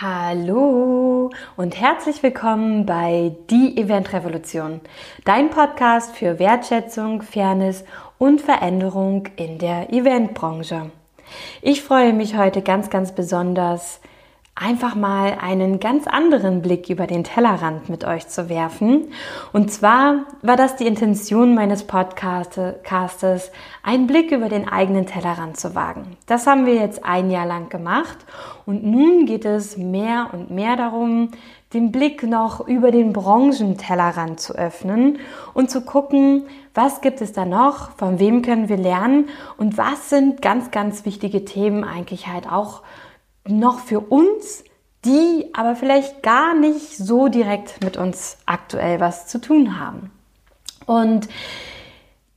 Hallo und herzlich willkommen bei Die Event Revolution, dein Podcast für Wertschätzung, Fairness und Veränderung in der Eventbranche. Ich freue mich heute ganz, ganz besonders, einfach mal einen ganz anderen Blick über den Tellerrand mit euch zu werfen. Und zwar war das die Intention meines Podcastes, einen Blick über den eigenen Tellerrand zu wagen. Das haben wir jetzt ein Jahr lang gemacht und nun geht es mehr und mehr darum, den Blick noch über den Branchentellerrand zu öffnen und zu gucken, was gibt es da noch, von wem können wir lernen und was sind ganz, ganz wichtige Themen eigentlich halt auch noch für uns, die aber vielleicht gar nicht so direkt mit uns aktuell was zu tun haben. Und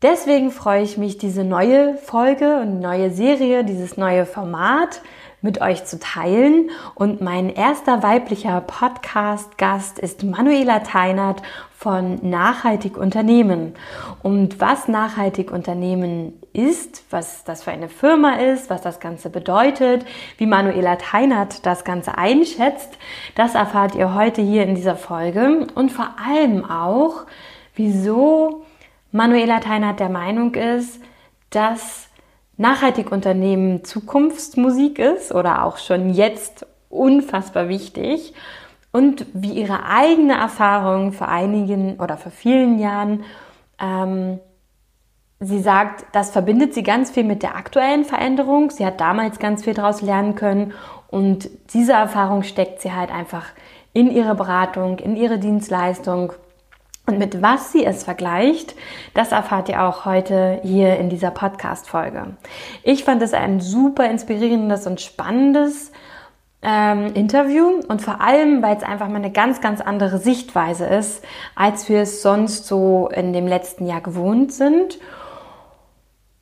deswegen freue ich mich, diese neue Folge und neue Serie, dieses neue Format mit euch zu teilen. Und mein erster weiblicher Podcast-Gast ist Manuela Teinert von Nachhaltig Unternehmen. Und was Nachhaltig Unternehmen ist, was das für eine Firma ist, was das Ganze bedeutet, wie Manuela Teinert das Ganze einschätzt, das erfahrt ihr heute hier in dieser Folge. Und vor allem auch, wieso Manuela Teinert der Meinung ist, dass nachhaltig Unternehmen Zukunftsmusik ist oder auch schon jetzt unfassbar wichtig und wie ihre eigene Erfahrung vor einigen oder vor vielen Jahren, ähm, sie sagt, das verbindet sie ganz viel mit der aktuellen Veränderung. Sie hat damals ganz viel daraus lernen können und diese Erfahrung steckt sie halt einfach in ihre Beratung, in ihre Dienstleistung und mit was sie es vergleicht, das erfahrt ihr auch heute hier in dieser Podcast-Folge. Ich fand es ein super inspirierendes und spannendes ähm, Interview und vor allem, weil es einfach mal eine ganz, ganz andere Sichtweise ist, als wir es sonst so in dem letzten Jahr gewohnt sind.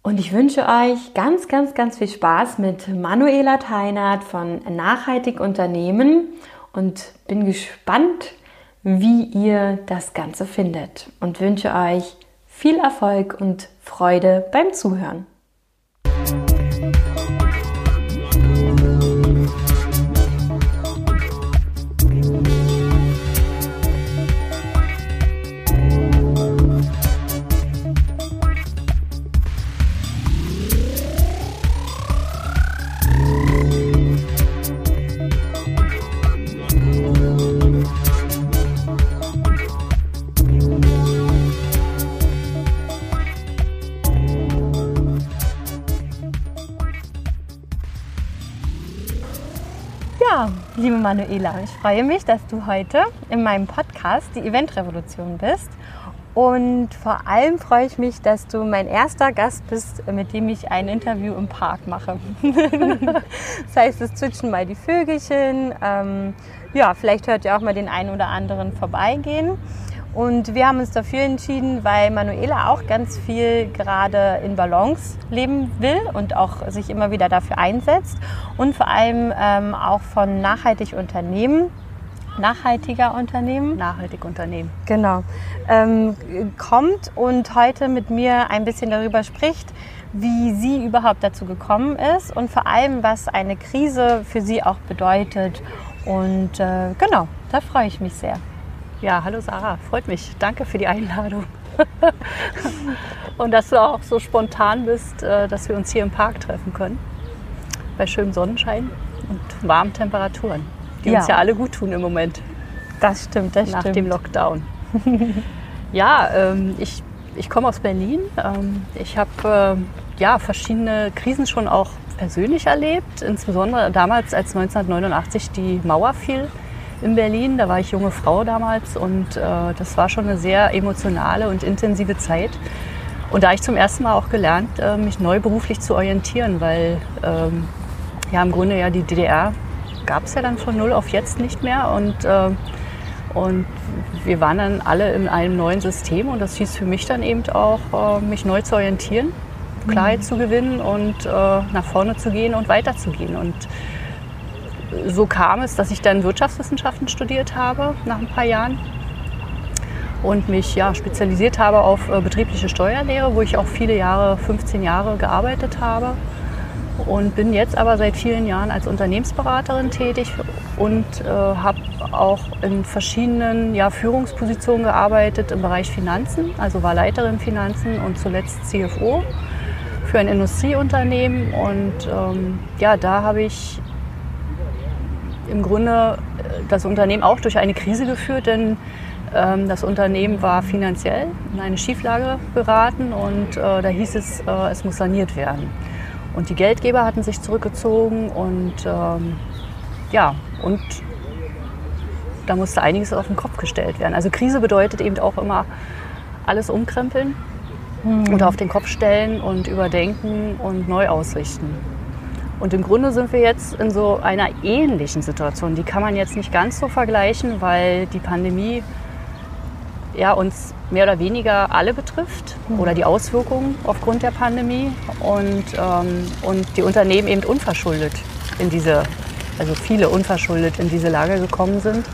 Und ich wünsche euch ganz, ganz, ganz viel Spaß mit Manuela Teinert von Nachhaltig Unternehmen und bin gespannt, wie ihr das Ganze findet und wünsche euch viel Erfolg und Freude beim Zuhören. Liebe Manuela, ich freue mich, dass du heute in meinem Podcast die Eventrevolution bist. Und vor allem freue ich mich, dass du mein erster Gast bist, mit dem ich ein Interview im Park mache. das heißt, es zwitschern mal die Vögelchen. Ähm, ja, vielleicht hört ihr auch mal den einen oder anderen vorbeigehen. Und wir haben uns dafür entschieden, weil Manuela auch ganz viel gerade in Balance leben will und auch sich immer wieder dafür einsetzt und vor allem ähm, auch von nachhaltig Unternehmen nachhaltiger Unternehmen. Nachhaltig Unternehmen. Genau. Ähm, kommt und heute mit mir ein bisschen darüber spricht, wie sie überhaupt dazu gekommen ist und vor allem, was eine Krise für sie auch bedeutet. Und äh, genau, da freue ich mich sehr. Ja, hallo Sarah, freut mich. Danke für die Einladung. und dass du auch so spontan bist, äh, dass wir uns hier im Park treffen können. Bei schönem Sonnenschein und warmen Temperaturen, die ja. uns ja alle gut tun im Moment. Das stimmt, das Nach stimmt. dem Lockdown. ja, ähm, ich, ich komme aus Berlin. Ähm, ich habe äh, ja, verschiedene Krisen schon auch persönlich erlebt, insbesondere damals, als 1989 die Mauer fiel in Berlin. Da war ich junge Frau damals und äh, das war schon eine sehr emotionale und intensive Zeit. Und da habe ich zum ersten Mal auch gelernt, äh, mich neu beruflich zu orientieren, weil ähm, ja im Grunde ja die DDR gab es ja dann von null auf jetzt nicht mehr und äh, und wir waren dann alle in einem neuen System und das hieß für mich dann eben auch, äh, mich neu zu orientieren, Klarheit mhm. zu gewinnen und äh, nach vorne zu gehen und weiterzugehen. Und so kam es, dass ich dann Wirtschaftswissenschaften studiert habe nach ein paar Jahren und mich ja, spezialisiert habe auf äh, betriebliche Steuerlehre, wo ich auch viele Jahre, 15 Jahre gearbeitet habe. und bin jetzt aber seit vielen Jahren als Unternehmensberaterin tätig und äh, habe auch in verschiedenen ja, Führungspositionen gearbeitet im Bereich Finanzen, also war Leiterin Finanzen und zuletzt CFO für ein Industrieunternehmen. Und ähm, ja, da habe ich im Grunde äh, das Unternehmen auch durch eine Krise geführt, denn ähm, das Unternehmen war finanziell in eine Schieflage geraten und äh, da hieß es, äh, es muss saniert werden. Und die Geldgeber hatten sich zurückgezogen und ähm, ja, und da musste einiges auf den Kopf gestellt werden. Also Krise bedeutet eben auch immer alles umkrempeln mhm. und auf den Kopf stellen und überdenken und neu ausrichten. Und im Grunde sind wir jetzt in so einer ähnlichen Situation. Die kann man jetzt nicht ganz so vergleichen, weil die Pandemie ja, uns mehr oder weniger alle betrifft mhm. oder die Auswirkungen aufgrund der Pandemie und, ähm, und die Unternehmen eben unverschuldet in diese, also viele unverschuldet in diese Lage gekommen sind.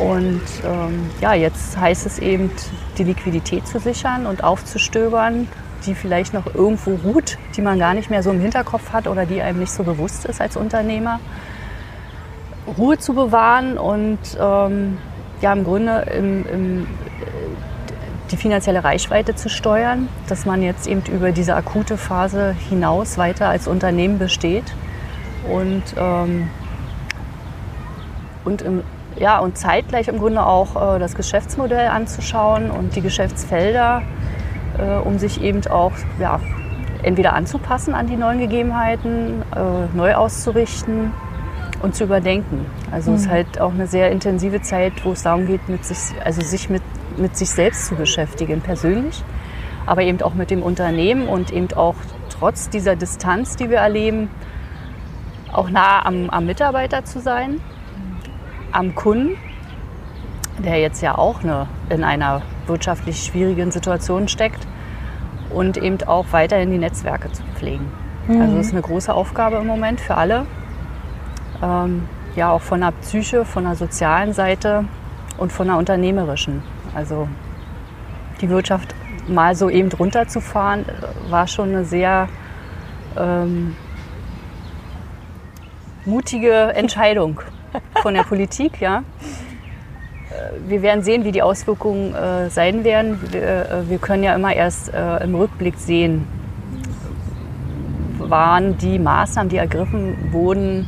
Und ähm, ja, jetzt heißt es eben, die Liquidität zu sichern und aufzustöbern, die vielleicht noch irgendwo ruht, die man gar nicht mehr so im Hinterkopf hat oder die einem nicht so bewusst ist als Unternehmer. Ruhe zu bewahren und ähm, ja im Grunde im, im, die finanzielle Reichweite zu steuern, dass man jetzt eben über diese akute Phase hinaus weiter als Unternehmen besteht und, ähm, und, im, ja, und zeitgleich im Grunde auch äh, das Geschäftsmodell anzuschauen und die Geschäftsfelder, äh, um sich eben auch ja, entweder anzupassen an die neuen Gegebenheiten, äh, neu auszurichten und zu überdenken. Also mhm. es ist mhm. halt auch eine sehr intensive Zeit, wo es darum geht, mit sich, also sich mit, mit sich selbst zu beschäftigen, persönlich, aber eben auch mit dem Unternehmen und eben auch trotz dieser Distanz, die wir erleben, auch nah am, am Mitarbeiter zu sein, am Kunden, der jetzt ja auch eine, in einer wirtschaftlich schwierigen Situation steckt und eben auch weiterhin die Netzwerke zu pflegen. Mhm. Also das ist eine große Aufgabe im Moment für alle ähm, ja auch von der Psyche, von der sozialen Seite und von der unternehmerischen. Also die Wirtschaft mal so eben runterzufahren, war schon eine sehr ähm, mutige Entscheidung von der Politik. Ja. Äh, wir werden sehen, wie die Auswirkungen äh, sein werden. Wir, äh, wir, können ja immer erst äh, im Rückblick sehen, waren die Maßnahmen, die ergriffen wurden,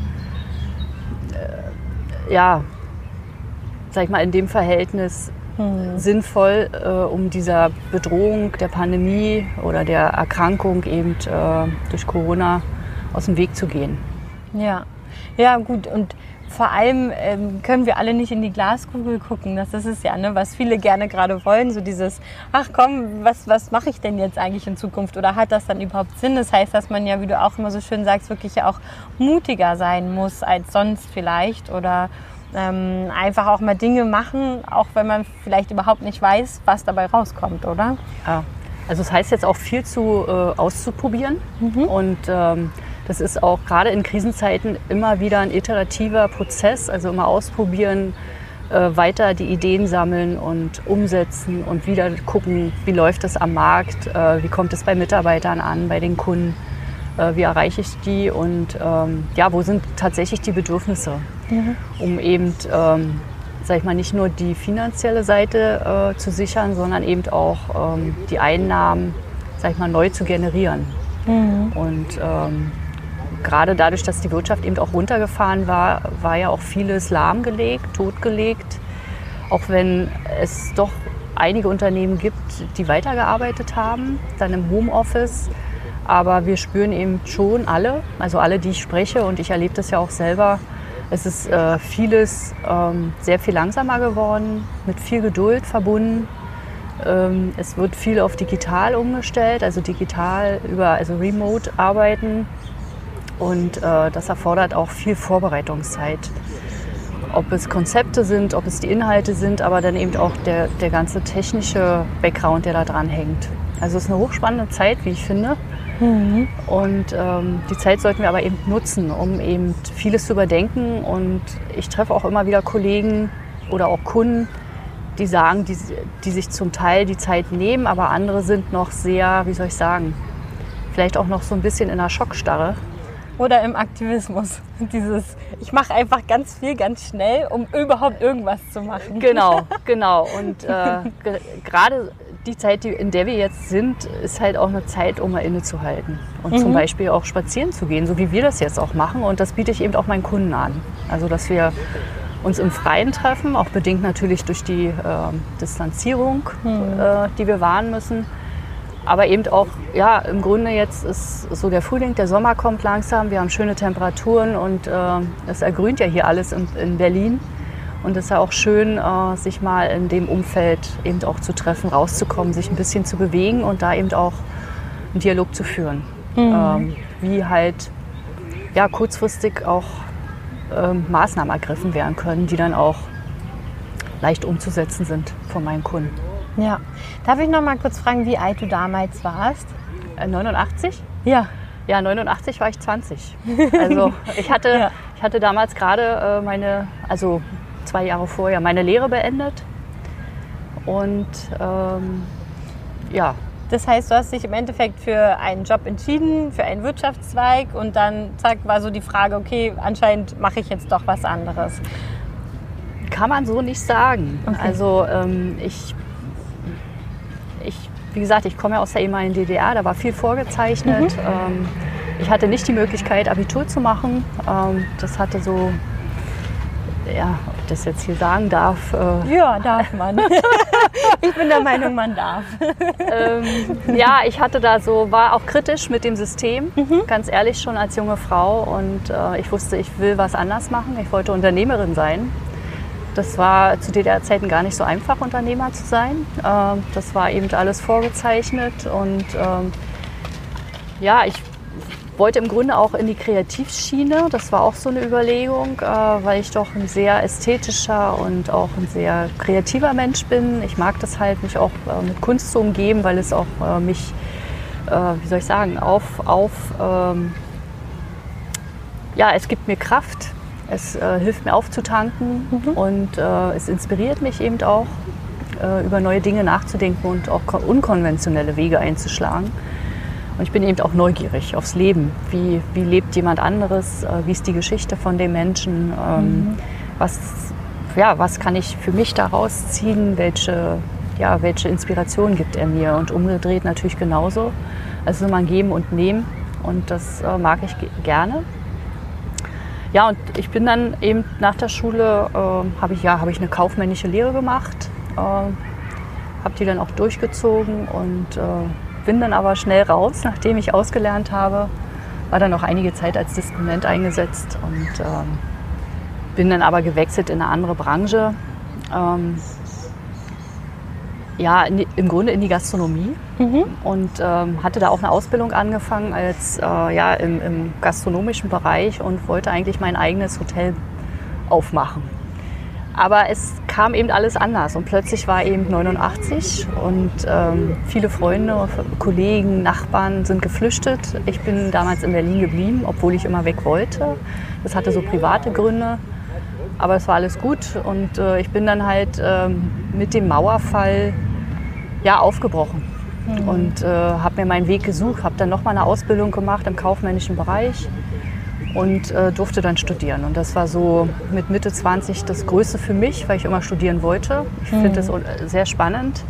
ja, sag ich mal, in dem Verhältnis hm. sinnvoll, äh, um dieser Bedrohung der Pandemie oder der Erkrankung eben äh, durch Corona aus dem Weg zu gehen. Ja, ja gut und vor allem ähm, können wir alle nicht in die Glaskugel gucken. Das ist es ja, ne? was viele gerne gerade wollen. So dieses, ach komm, was, was mache ich denn jetzt eigentlich in Zukunft? Oder hat das dann überhaupt Sinn? Das heißt, dass man ja, wie du auch immer so schön sagst, wirklich auch mutiger sein muss als sonst vielleicht. Oder ähm, einfach auch mal Dinge machen, auch wenn man vielleicht überhaupt nicht weiß, was dabei rauskommt, oder? Ja. Also es das heißt jetzt auch viel zu äh, auszuprobieren mhm. und ähm, das ist auch gerade in Krisenzeiten immer wieder ein iterativer Prozess, also immer ausprobieren, äh, weiter die Ideen sammeln und umsetzen und wieder gucken, wie läuft es am Markt, äh, wie kommt es bei Mitarbeitern an, bei den Kunden, äh, wie erreiche ich die und ähm, ja, wo sind tatsächlich die Bedürfnisse, mhm. um eben, ähm, sag ich mal, nicht nur die finanzielle Seite äh, zu sichern, sondern eben auch ähm, die Einnahmen, sag ich mal, neu zu generieren. Mhm. Und ähm, gerade dadurch, dass die Wirtschaft eben auch runtergefahren war, war ja auch vieles lahmgelegt, totgelegt. Auch wenn es doch einige Unternehmen gibt, die weitergearbeitet haben, dann im Homeoffice. Aber wir spüren eben schon alle, also alle, die ich spreche, und ich erlebe das ja auch selber, es ist äh, vieles ähm, sehr viel langsamer geworden, mit viel Geduld verbunden. Ähm, es wird viel auf digital umgestellt, also digital über also Remote arbeiten. Und äh, das erfordert auch viel Vorbereitungszeit. Ob es Konzepte sind, ob es die Inhalte sind, aber dann eben auch der, der ganze technische Background, der da dran hängt. Also es ist eine hochspannende Zeit, wie ich finde. Mhm. Und ähm, die Zeit sollten wir aber eben nutzen, um eben vieles zu überdenken. Und ich treffe auch immer wieder Kollegen oder auch Kunden, die sagen, die, die sich zum Teil die Zeit nehmen, aber andere sind noch sehr, wie soll ich sagen, vielleicht auch noch so ein bisschen in einer Schockstarre. Oder im Aktivismus. Dieses, ich mache einfach ganz viel, ganz schnell, um überhaupt irgendwas zu machen. Genau, genau. Und äh, gerade die Zeit, die, in der wir jetzt sind, ist halt auch eine Zeit, um mal innezuhalten. Und mhm. zum Beispiel auch spazieren zu gehen, so wie wir das jetzt auch machen. Und das biete ich eben auch meinen Kunden an. Also, dass wir uns im Freien treffen, auch bedingt natürlich durch die äh, Distanzierung, mhm. äh, die wir wahren müssen. Aber eben auch, ja, im Grunde jetzt ist so der Frühling, der Sommer kommt langsam, wir haben schöne Temperaturen und äh, es ergrünt ja hier alles in, in Berlin. Und es ist ja auch schön, äh, sich mal in dem Umfeld eben auch zu treffen, rauszukommen, sich ein bisschen zu bewegen und da eben auch einen Dialog zu führen. Mhm. Ähm, wie halt ja, kurzfristig auch ähm, Maßnahmen ergriffen werden können, die dann auch leicht umzusetzen sind von meinen Kunden. Ja. Darf ich noch mal kurz fragen, wie alt du damals warst? Äh, 89? Ja. Ja, 89 war ich 20. Also ich hatte, ja. ich hatte damals gerade äh, meine, also zwei Jahre vorher, meine Lehre beendet. Und ähm, ja, das heißt, du hast dich im Endeffekt für einen Job entschieden, für einen Wirtschaftszweig und dann zack, war so die Frage, okay, anscheinend mache ich jetzt doch was anderes. Kann man so nicht sagen. Okay. Also ähm, ich, ich, wie gesagt, ich komme ja aus der ehemaligen DDR, da war viel vorgezeichnet. Mhm. Ähm, ich hatte nicht die Möglichkeit, Abitur zu machen. Ähm, das hatte so ja, ob ich das jetzt hier sagen darf. Äh ja, darf man. ich bin der Meinung, man darf. ähm, ja, ich hatte da so, war auch kritisch mit dem System, mhm. ganz ehrlich schon als junge Frau. Und äh, ich wusste, ich will was anders machen. Ich wollte Unternehmerin sein. Das war zu DDR-Zeiten gar nicht so einfach, Unternehmer zu sein. Äh, das war eben alles vorgezeichnet. Und ähm, ja, ich wollte im Grunde auch in die Kreativschiene. Das war auch so eine Überlegung, äh, weil ich doch ein sehr ästhetischer und auch ein sehr kreativer Mensch bin. Ich mag das halt, mich auch äh, mit Kunst zu umgeben, weil es auch äh, mich, wie soll ich sagen, auf, auf ähm, ja, es gibt mir Kraft. Es äh, hilft mir aufzutanken mhm. und äh, es inspiriert mich eben auch, äh, über neue Dinge nachzudenken und auch unkonventionelle Wege einzuschlagen. Und ich bin eben auch neugierig aufs Leben. Wie, wie lebt jemand anderes? Äh, wie ist die Geschichte von dem Menschen? Ähm, mhm. Was, ja, was kann ich für mich daraus ziehen? Welche, ja, welche Inspiration gibt er mir? Und umgedreht natürlich genauso. Also immer ein Geben und Nehmen. Und das äh, mag ich gerne. Ja, und ich bin dann eben nach der Schule, äh, habe ich, ja, hab ich eine kaufmännische Lehre gemacht. Äh, habe die dann auch durchgezogen und äh, bin dann aber schnell raus, nachdem ich ausgelernt habe. War dann noch einige Zeit als Disponent eingesetzt und ähm, bin dann aber gewechselt in eine andere Branche. Ähm, ja, die, im Grunde in die Gastronomie mhm. und ähm, hatte da auch eine Ausbildung angefangen als äh, ja im, im, gastronomischen Bereich und wollte eigentlich mein eigenes Hotel aufmachen. Aber es kam eben alles anders und plötzlich war eben 89 und ähm, viele Freunde, Kollegen, Nachbarn sind geflüchtet. Ich bin damals in Berlin geblieben, obwohl ich immer weg wollte. Das hatte so private Gründe, aber es war alles gut und äh, ich bin dann halt ähm, mit dem Mauerfall ja, aufgebrochen mhm. und äh, habe mir meinen Weg gesucht, habe dann nochmal eine Ausbildung gemacht im kaufmännischen Bereich und äh, durfte dann studieren. Und das war so mit Mitte 20 das Größte für mich, weil ich immer studieren wollte. Ich mhm. finde es sehr spannend,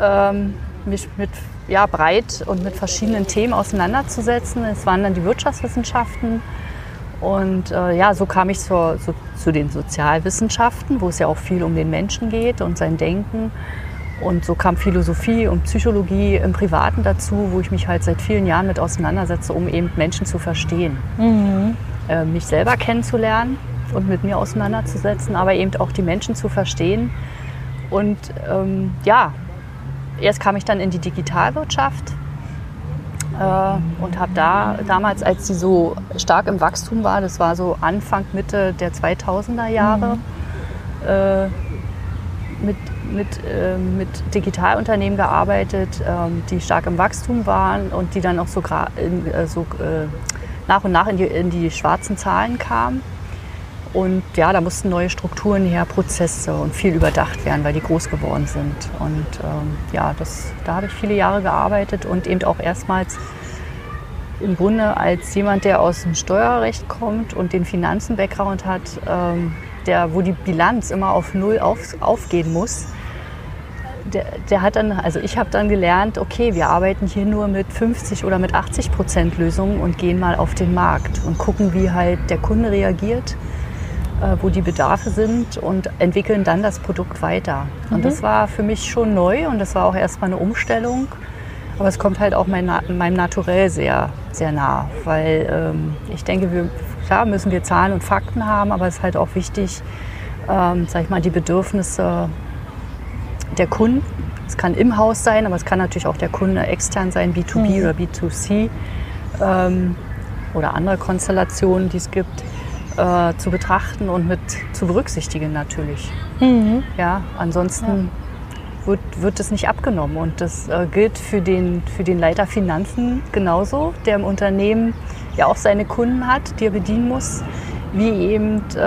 ähm, mich mit ja, breit und mit verschiedenen Themen auseinanderzusetzen. Es waren dann die Wirtschaftswissenschaften. Und äh, ja, so kam ich zur, so, zu den Sozialwissenschaften, wo es ja auch viel um den Menschen geht und sein Denken. Und so kam Philosophie und Psychologie im Privaten dazu, wo ich mich halt seit vielen Jahren mit auseinandersetze, um eben Menschen zu verstehen. Mhm. Äh, mich selber kennenzulernen und mit mir auseinanderzusetzen, aber eben auch die Menschen zu verstehen. Und ähm, ja, erst kam ich dann in die Digitalwirtschaft äh, und habe da damals, als sie so stark im Wachstum war, das war so Anfang, Mitte der 2000er Jahre, mhm. äh, mit mit, äh, mit Digitalunternehmen gearbeitet, ähm, die stark im Wachstum waren und die dann auch so, in, äh, so äh, nach und nach in die, in die schwarzen Zahlen kamen. Und ja, da mussten neue Strukturen her, Prozesse und viel überdacht werden, weil die groß geworden sind. Und ähm, ja, das, da habe ich viele Jahre gearbeitet und eben auch erstmals im Grunde als jemand, der aus dem Steuerrecht kommt und den Finanzen-Background hat, ähm, der, wo die Bilanz immer auf Null auf, aufgehen muss, der, der, hat dann, also ich habe dann gelernt, okay, wir arbeiten hier nur mit 50 oder mit 80 Prozent Lösungen und gehen mal auf den Markt und gucken, wie halt der Kunde reagiert, äh, wo die Bedarfe sind und entwickeln dann das Produkt weiter. Und mhm. das war für mich schon neu und das war auch erstmal eine Umstellung. Aber es kommt halt auch mein, meinem Naturell sehr, sehr nah, weil ähm, ich denke, wir, klar müssen wir Zahlen und Fakten haben, aber es ist halt auch wichtig, ähm, sag ich mal, die Bedürfnisse der Kunden. Es kann im Haus sein, aber es kann natürlich auch der Kunde extern sein, B2B mhm. oder B2C ähm, oder andere Konstellationen, die es gibt, äh, zu betrachten und mit zu berücksichtigen natürlich. Mhm. Ja, ansonsten ja. Wird, wird es nicht abgenommen und das äh, gilt für den, für den Leiter Finanzen genauso, der im Unternehmen ja auch seine Kunden hat, die er bedienen muss, wie eben äh,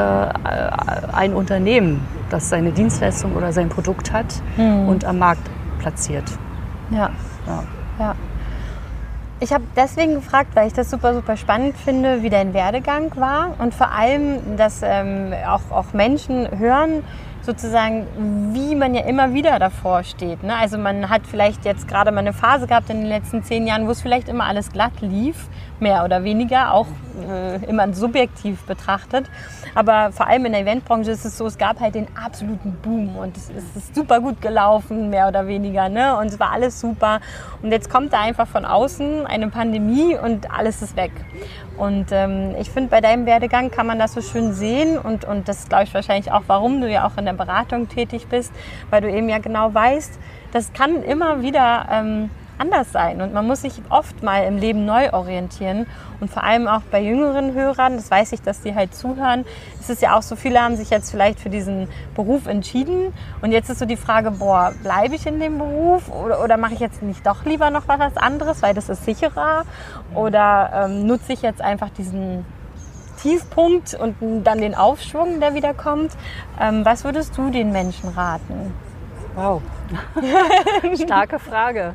ein Unternehmen das seine Dienstleistung oder sein Produkt hat mhm. und am Markt platziert. Ja. ja. ja. Ich habe deswegen gefragt, weil ich das super, super spannend finde, wie dein Werdegang war und vor allem, dass ähm, auch, auch Menschen hören, sozusagen, wie man ja immer wieder davor steht. Ne? Also man hat vielleicht jetzt gerade mal eine Phase gehabt in den letzten zehn Jahren, wo es vielleicht immer alles glatt lief, mehr oder weniger, auch äh, immer subjektiv betrachtet. Aber vor allem in der Eventbranche ist es so, es gab halt den absoluten Boom und es ist super gut gelaufen, mehr oder weniger. Ne? Und es war alles super. Und jetzt kommt da einfach von außen eine Pandemie und alles ist weg. Und ähm, ich finde, bei deinem Werdegang kann man das so schön sehen und, und das glaube ich wahrscheinlich auch, warum du ja auch in der Beratung tätig bist, weil du eben ja genau weißt, das kann immer wieder ähm, anders sein und man muss sich oft mal im Leben neu orientieren und vor allem auch bei jüngeren Hörern, das weiß ich, dass die halt zuhören, ist es ja auch so, viele haben sich jetzt vielleicht für diesen Beruf entschieden und jetzt ist so die Frage, boah, bleibe ich in dem Beruf oder, oder mache ich jetzt nicht doch lieber noch was anderes, weil das ist sicherer oder ähm, nutze ich jetzt einfach diesen Tiefpunkt und dann den Aufschwung, der wieder kommt. Ähm, was würdest du den Menschen raten? Wow. Starke Frage.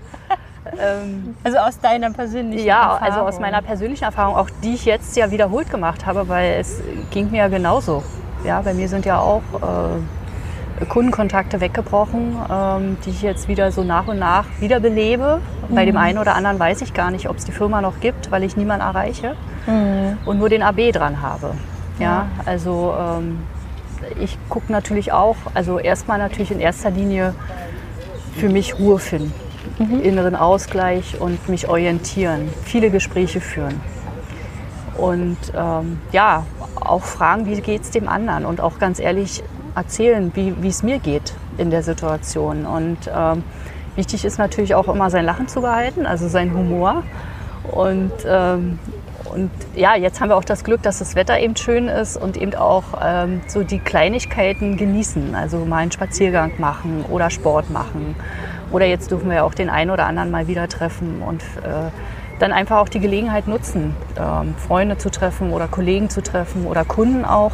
Ähm, also aus deiner persönlichen ja, Erfahrung? Ja, also aus meiner persönlichen Erfahrung, auch die ich jetzt ja wiederholt gemacht habe, weil es ging mir ja genauso. Ja, bei mir sind ja auch äh, Kundenkontakte weggebrochen, ähm, die ich jetzt wieder so nach und nach wiederbelebe. Mhm. Bei dem mhm. einen oder anderen weiß ich gar nicht, ob es die Firma noch gibt, weil ich niemanden erreiche mhm. und nur den AB dran habe. Ja, ja. also ähm, ich gucke natürlich auch, also erstmal natürlich in erster Linie für mich Ruhe finden mhm. inneren Ausgleich und mich orientieren, viele Gespräche führen. Und ähm, ja, auch fragen, wie geht es dem anderen und auch ganz ehrlich erzählen, wie es mir geht in der Situation. Und ähm, wichtig ist natürlich auch immer sein Lachen zu behalten, also sein Humor. Und, ähm, und ja, jetzt haben wir auch das Glück, dass das Wetter eben schön ist und eben auch ähm, so die Kleinigkeiten genießen. Also mal einen Spaziergang machen oder Sport machen oder jetzt dürfen wir auch den einen oder anderen mal wieder treffen und äh, dann einfach auch die Gelegenheit nutzen, ähm, Freunde zu treffen oder Kollegen zu treffen oder Kunden auch.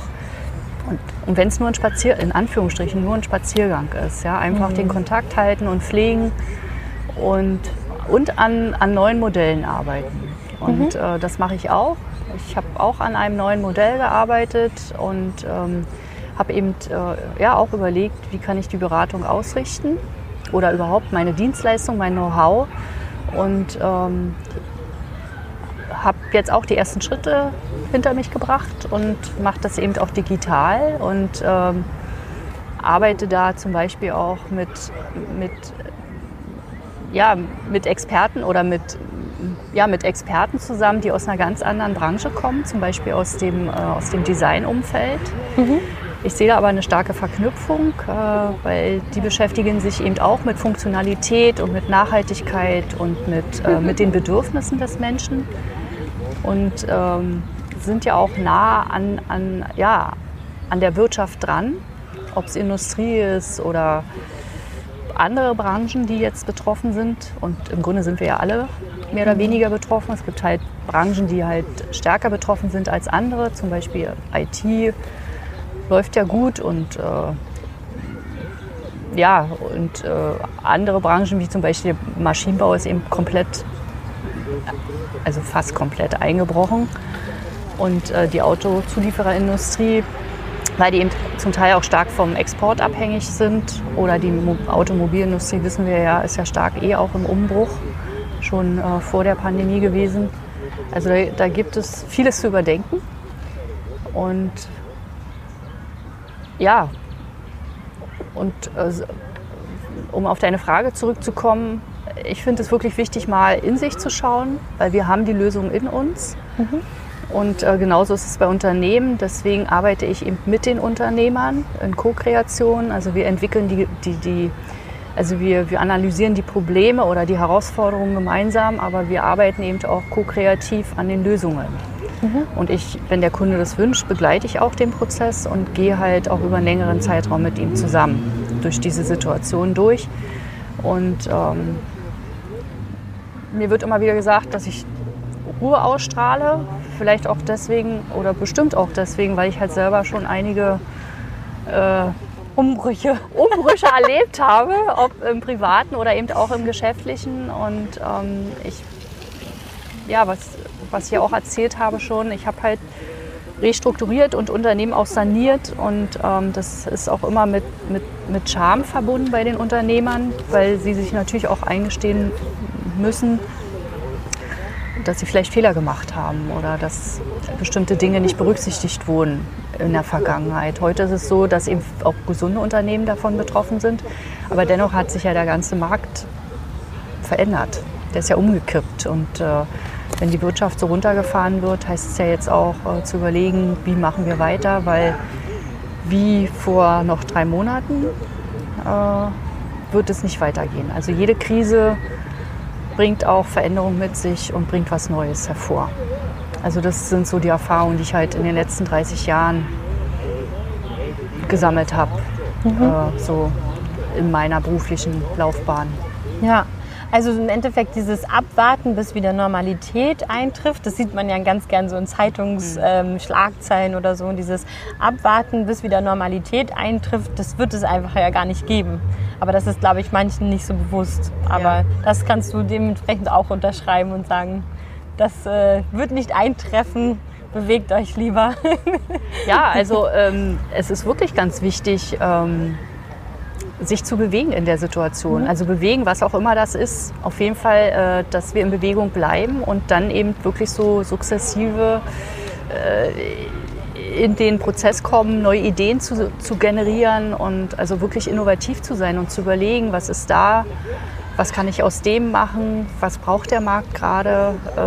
Und, und wenn es nur ein Spazier in Anführungsstrichen nur ein Spaziergang ist, ja, einfach mhm. den Kontakt halten und pflegen und, und an, an neuen Modellen arbeiten. Und mhm. äh, das mache ich auch. Ich habe auch an einem neuen Modell gearbeitet und ähm, habe eben äh, ja, auch überlegt, wie kann ich die Beratung ausrichten oder überhaupt meine Dienstleistung, mein Know-how. Und ähm, habe jetzt auch die ersten Schritte hinter mich gebracht und mache das eben auch digital und ähm, arbeite da zum Beispiel auch mit, mit, ja, mit Experten oder mit, ja, mit Experten zusammen, die aus einer ganz anderen Branche kommen, zum Beispiel aus dem, äh, dem Designumfeld. Mhm. Ich sehe da aber eine starke Verknüpfung, äh, weil die beschäftigen sich eben auch mit Funktionalität und mit Nachhaltigkeit und mit, äh, mit den Bedürfnissen des Menschen und ähm, sind ja auch nah an, an, ja, an der Wirtschaft dran, ob es Industrie ist oder andere Branchen, die jetzt betroffen sind. Und im Grunde sind wir ja alle mehr oder weniger betroffen. Es gibt halt Branchen, die halt stärker betroffen sind als andere, zum Beispiel IT, läuft ja gut und äh, ja, und äh, andere Branchen wie zum Beispiel Maschinenbau ist eben komplett also fast komplett eingebrochen. Und äh, die Autozuliefererindustrie, weil die eben zum Teil auch stark vom Export abhängig sind oder die Mo Automobilindustrie, wissen wir ja, ist ja stark eh auch im Umbruch, schon äh, vor der Pandemie gewesen. Also da, da gibt es vieles zu überdenken. Und ja, und äh, um auf deine Frage zurückzukommen, ich finde es wirklich wichtig, mal in sich zu schauen, weil wir haben die Lösung in uns. Mhm. Und äh, genauso ist es bei Unternehmen. Deswegen arbeite ich eben mit den Unternehmern in Co-Kreation. Also wir entwickeln die, die, die also wir, wir analysieren die Probleme oder die Herausforderungen gemeinsam, aber wir arbeiten eben auch ko-kreativ an den Lösungen. Mhm. Und ich, wenn der Kunde das wünscht, begleite ich auch den Prozess und gehe halt auch über einen längeren Zeitraum mit ihm zusammen durch diese Situation durch. Und ähm, mir wird immer wieder gesagt, dass ich Ruhe ausstrahle. Vielleicht auch deswegen oder bestimmt auch deswegen, weil ich halt selber schon einige äh, Umbrüche. Umbrüche erlebt habe, ob im privaten oder eben auch im geschäftlichen. Und ähm, ich, ja, was, was ich ja auch erzählt habe schon, ich habe halt restrukturiert und Unternehmen auch saniert. Und ähm, das ist auch immer mit, mit, mit Charme verbunden bei den Unternehmern, weil sie sich natürlich auch eingestehen müssen, dass sie vielleicht Fehler gemacht haben oder dass bestimmte Dinge nicht berücksichtigt wurden in der Vergangenheit. Heute ist es so, dass eben auch gesunde Unternehmen davon betroffen sind. Aber dennoch hat sich ja der ganze Markt verändert. Der ist ja umgekippt. Und äh, wenn die Wirtschaft so runtergefahren wird, heißt es ja jetzt auch äh, zu überlegen, wie machen wir weiter, weil wie vor noch drei Monaten äh, wird es nicht weitergehen. Also jede Krise bringt auch Veränderung mit sich und bringt was Neues hervor. Also das sind so die Erfahrungen, die ich halt in den letzten 30 Jahren gesammelt habe, mhm. äh, so in meiner beruflichen Laufbahn. Ja, also im Endeffekt dieses Abwarten, bis wieder Normalität eintrifft, das sieht man ja ganz gern so in Zeitungsschlagzeilen mhm. ähm, oder so. Und dieses Abwarten, bis wieder Normalität eintrifft, das wird es einfach ja gar nicht geben. Aber das ist, glaube ich, manchen nicht so bewusst. Aber ja. das kannst du dementsprechend auch unterschreiben und sagen, das äh, wird nicht eintreffen. Bewegt euch lieber. ja, also ähm, es ist wirklich ganz wichtig, ähm, sich zu bewegen in der Situation. Mhm. Also bewegen, was auch immer das ist. Auf jeden Fall, äh, dass wir in Bewegung bleiben und dann eben wirklich so sukzessive äh, in den Prozess kommen, neue Ideen zu, zu generieren und also wirklich innovativ zu sein und zu überlegen, was ist da, was kann ich aus dem machen, was braucht der Markt gerade, äh,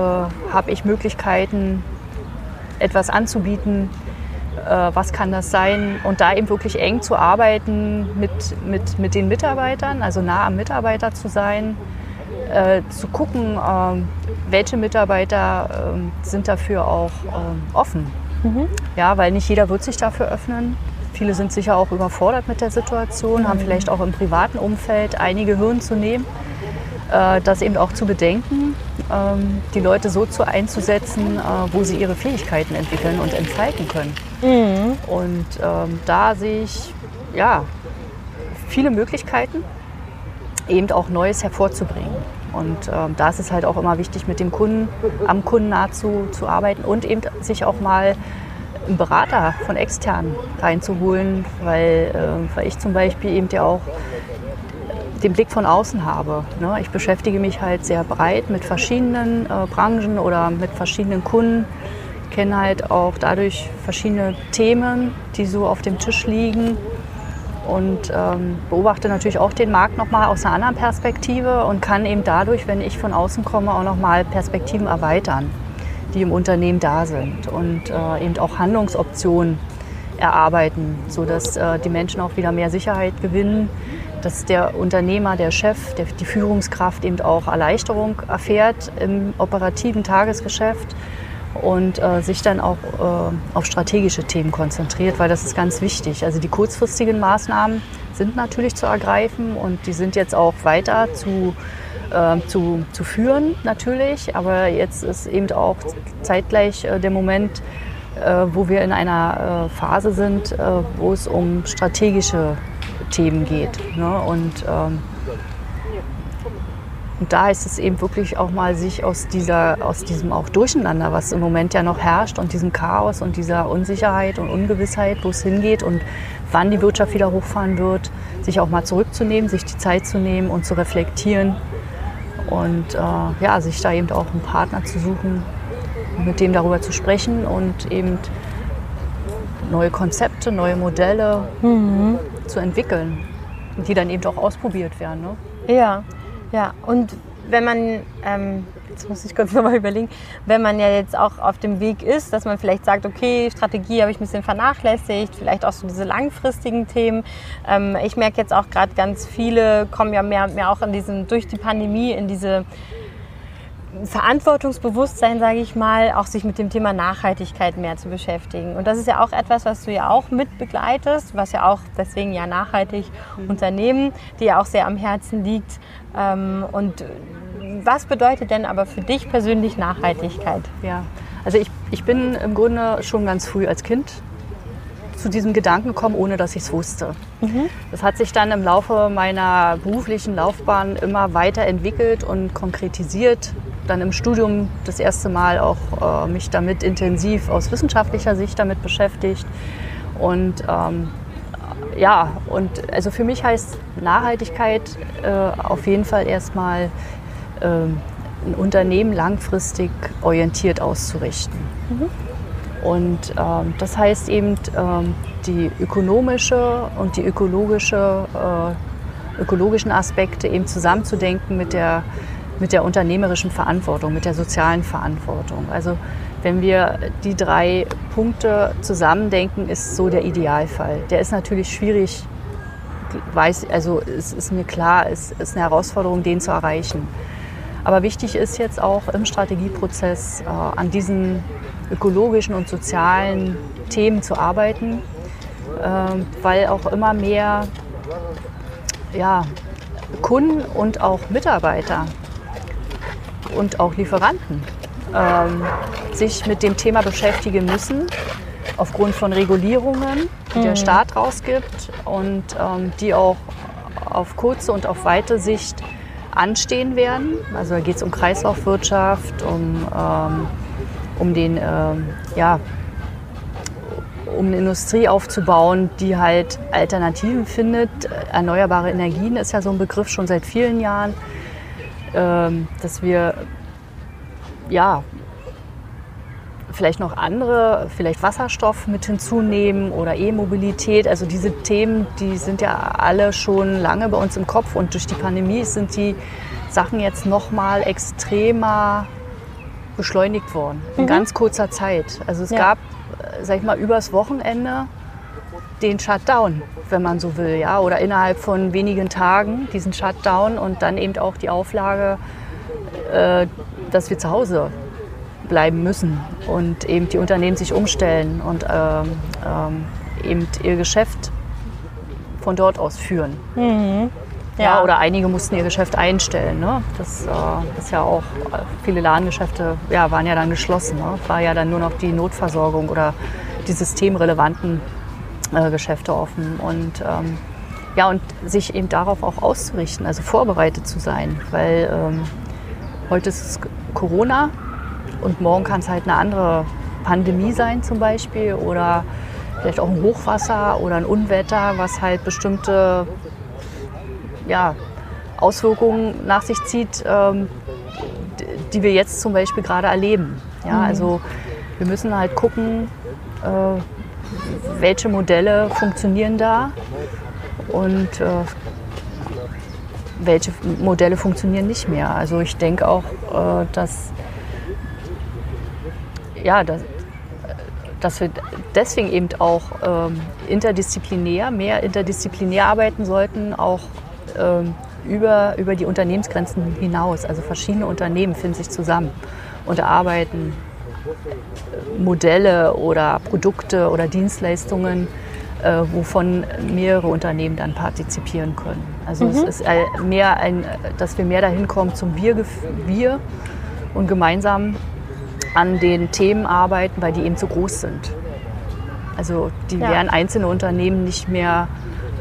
habe ich Möglichkeiten, etwas anzubieten, was kann das sein und da eben wirklich eng zu arbeiten mit, mit, mit den Mitarbeitern, also nah am Mitarbeiter zu sein, äh, zu gucken, äh, welche Mitarbeiter ähm, sind dafür auch ähm, offen. Mhm. Ja, weil nicht jeder wird sich dafür öffnen. Viele sind sicher auch überfordert mit der Situation, haben vielleicht auch im privaten Umfeld einige Hürden zu nehmen. Äh, das eben auch zu bedenken, ähm, die Leute so zu einzusetzen, äh, wo sie ihre Fähigkeiten entwickeln und entfalten können. Mhm. Und ähm, da sehe ich ja, viele Möglichkeiten, eben auch Neues hervorzubringen. Und ähm, da ist es halt auch immer wichtig, mit dem Kunden, am Kunden nahezu zu arbeiten und eben sich auch mal einen Berater von extern reinzuholen, weil, äh, weil ich zum Beispiel eben ja auch den Blick von außen habe. Ne? Ich beschäftige mich halt sehr breit mit verschiedenen äh, Branchen oder mit verschiedenen Kunden, kenne halt auch dadurch verschiedene Themen, die so auf dem Tisch liegen und ähm, beobachte natürlich auch den Markt nochmal aus einer anderen Perspektive und kann eben dadurch, wenn ich von außen komme, auch nochmal Perspektiven erweitern, die im Unternehmen da sind und äh, eben auch Handlungsoptionen erarbeiten, sodass äh, die Menschen auch wieder mehr Sicherheit gewinnen, dass der Unternehmer, der Chef, der, die Führungskraft eben auch Erleichterung erfährt im operativen Tagesgeschäft und äh, sich dann auch äh, auf strategische Themen konzentriert, weil das ist ganz wichtig. Also die kurzfristigen Maßnahmen sind natürlich zu ergreifen und die sind jetzt auch weiter zu, äh, zu, zu führen natürlich, aber jetzt ist eben auch zeitgleich äh, der Moment, äh, wo wir in einer äh, Phase sind, wo es um strategische Themen geht. Ne? Und ähm, Und da heißt es eben wirklich auch mal, sich aus, dieser, aus diesem auch Durcheinander, was im Moment ja noch herrscht, und diesem Chaos und dieser Unsicherheit und Ungewissheit, wo es hingeht und wann die Wirtschaft wieder hochfahren wird, sich auch mal zurückzunehmen, sich die Zeit zu nehmen und zu reflektieren und äh, ja, sich da eben auch einen Partner zu suchen, mit dem darüber zu sprechen und eben neue Konzepte, neue Modelle mhm. Zu entwickeln, die dann eben auch ausprobiert werden. Ne? Ja, ja. Und wenn man, ähm, jetzt muss ich kurz nochmal überlegen, wenn man ja jetzt auch auf dem Weg ist, dass man vielleicht sagt, okay, Strategie habe ich ein bisschen vernachlässigt, vielleicht auch so diese langfristigen Themen. Ähm, ich merke jetzt auch gerade ganz viele kommen ja mehr und mehr auch in diesen, durch die Pandemie in diese Verantwortungsbewusstsein, sage ich mal, auch sich mit dem Thema Nachhaltigkeit mehr zu beschäftigen. Und das ist ja auch etwas, was du ja auch mit begleitest, was ja auch deswegen ja nachhaltig mhm. Unternehmen, die ja auch sehr am Herzen liegt. Ähm, und was bedeutet denn aber für dich persönlich Nachhaltigkeit? Ja, also ich, ich bin im Grunde schon ganz früh als Kind zu diesem Gedanken gekommen, ohne dass ich es wusste. Mhm. Das hat sich dann im Laufe meiner beruflichen Laufbahn immer weiterentwickelt und konkretisiert. Dann im Studium das erste Mal auch äh, mich damit intensiv aus wissenschaftlicher Sicht damit beschäftigt. Und ähm, ja, und also für mich heißt Nachhaltigkeit äh, auf jeden Fall erstmal äh, ein Unternehmen langfristig orientiert auszurichten. Mhm. Und ähm, das heißt eben, ähm, die ökonomische und die ökologische, äh, ökologischen Aspekte eben zusammenzudenken mit der, mit der unternehmerischen Verantwortung, mit der sozialen Verantwortung. Also wenn wir die drei Punkte zusammendenken, ist so der Idealfall. Der ist natürlich schwierig, weiß, also es ist mir klar, es ist eine Herausforderung, den zu erreichen. Aber wichtig ist jetzt auch im Strategieprozess äh, an diesen ökologischen und sozialen Themen zu arbeiten, äh, weil auch immer mehr ja, Kunden und auch Mitarbeiter und auch Lieferanten ähm, sich mit dem Thema beschäftigen müssen, aufgrund von Regulierungen, die mhm. der Staat rausgibt und ähm, die auch auf kurze und auf weite Sicht anstehen werden. Also da geht es um Kreislaufwirtschaft, um ähm, um den, ähm, ja, um eine Industrie aufzubauen, die halt Alternativen findet. Erneuerbare Energien ist ja so ein Begriff schon seit vielen Jahren, dass wir ja vielleicht noch andere, vielleicht Wasserstoff mit hinzunehmen oder E-Mobilität. Also diese Themen, die sind ja alle schon lange bei uns im Kopf und durch die Pandemie sind die Sachen jetzt noch mal extremer beschleunigt worden in mhm. ganz kurzer Zeit. Also es ja. gab, äh, sag ich mal, übers Wochenende den Shutdown, wenn man so will, ja, oder innerhalb von wenigen Tagen diesen Shutdown und dann eben auch die Auflage, äh, dass wir zu Hause bleiben müssen und eben die Unternehmen sich umstellen und ähm, ähm, eben ihr Geschäft von dort aus führen. Mhm. Ja. oder einige mussten ihr Geschäft einstellen. Ne? Das äh, ist ja auch, viele Ladengeschäfte ja, waren ja dann geschlossen. Ne? War ja dann nur noch die Notversorgung oder die systemrelevanten äh, Geschäfte offen. Und ähm, ja, und sich eben darauf auch auszurichten, also vorbereitet zu sein. Weil ähm, heute ist es Corona und morgen kann es halt eine andere Pandemie sein zum Beispiel oder vielleicht auch ein Hochwasser oder ein Unwetter, was halt bestimmte ja, Auswirkungen nach sich zieht, ähm, die wir jetzt zum Beispiel gerade erleben. Ja, mhm. Also wir müssen halt gucken, äh, welche Modelle funktionieren da und äh, welche Modelle funktionieren nicht mehr. Also ich denke auch, äh, dass, ja, dass, dass wir deswegen eben auch ähm, interdisziplinär, mehr interdisziplinär arbeiten sollten, auch ähm, über, über die Unternehmensgrenzen hinaus. Also verschiedene Unternehmen finden sich zusammen und erarbeiten äh, Modelle oder Produkte oder Dienstleistungen, äh, wovon mehrere Unternehmen dann partizipieren können. Also mhm. es ist mehr ein, dass wir mehr dahin kommen zum Wir, Wir und gemeinsam an den Themen arbeiten, weil die eben zu groß sind. Also die ja. werden einzelne Unternehmen nicht mehr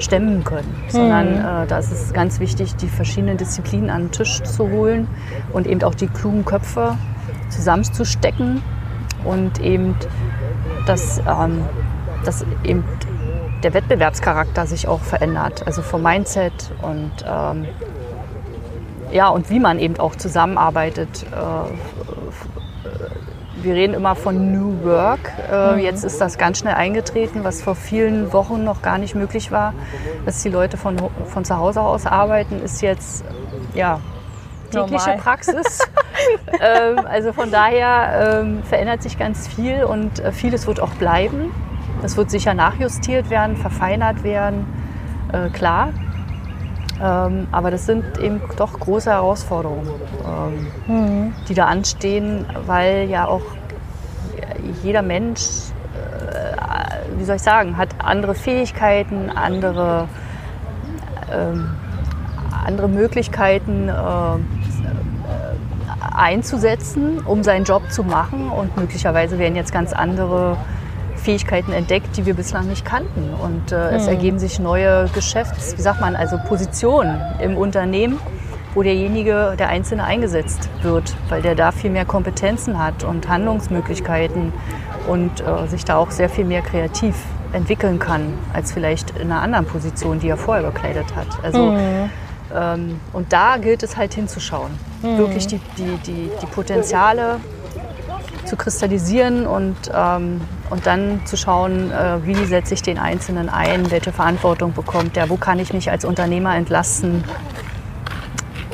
stemmen können, sondern äh, da ist es ganz wichtig, die verschiedenen Disziplinen an den Tisch zu holen und eben auch die klugen Köpfe zusammenzustecken und eben, dass, ähm, dass eben der Wettbewerbscharakter sich auch verändert, also vom Mindset und ähm, ja, und wie man eben auch zusammenarbeitet. Äh, wir reden immer von New Work. Äh, mhm. Jetzt ist das ganz schnell eingetreten, was vor vielen Wochen noch gar nicht möglich war. Dass die Leute von, von zu Hause aus arbeiten, ist jetzt ja, tägliche. Praxis. ähm, also von daher ähm, verändert sich ganz viel und äh, vieles wird auch bleiben. Es wird sicher nachjustiert werden, verfeinert werden, äh, klar. Ähm, aber das sind eben doch große Herausforderungen, ähm, mhm. die da anstehen, weil ja auch jeder Mensch, äh, wie soll ich sagen, hat andere Fähigkeiten, andere, ähm, andere Möglichkeiten äh, einzusetzen, um seinen Job zu machen. Und möglicherweise werden jetzt ganz andere Fähigkeiten entdeckt, die wir bislang nicht kannten. Und äh, es hm. ergeben sich neue Geschäfts-, wie sagt man, also Positionen im Unternehmen, wo derjenige, der Einzelne eingesetzt wird, weil der da viel mehr Kompetenzen hat und Handlungsmöglichkeiten und äh, sich da auch sehr viel mehr kreativ entwickeln kann, als vielleicht in einer anderen Position, die er vorher bekleidet hat. Also, mhm. Ähm, und da gilt es halt hinzuschauen. Mhm. Wirklich die, die, die, die Potenziale zu kristallisieren und, ähm, und dann zu schauen, äh, wie setze ich den Einzelnen ein, welche Verantwortung bekommt der, wo kann ich mich als Unternehmer entlasten,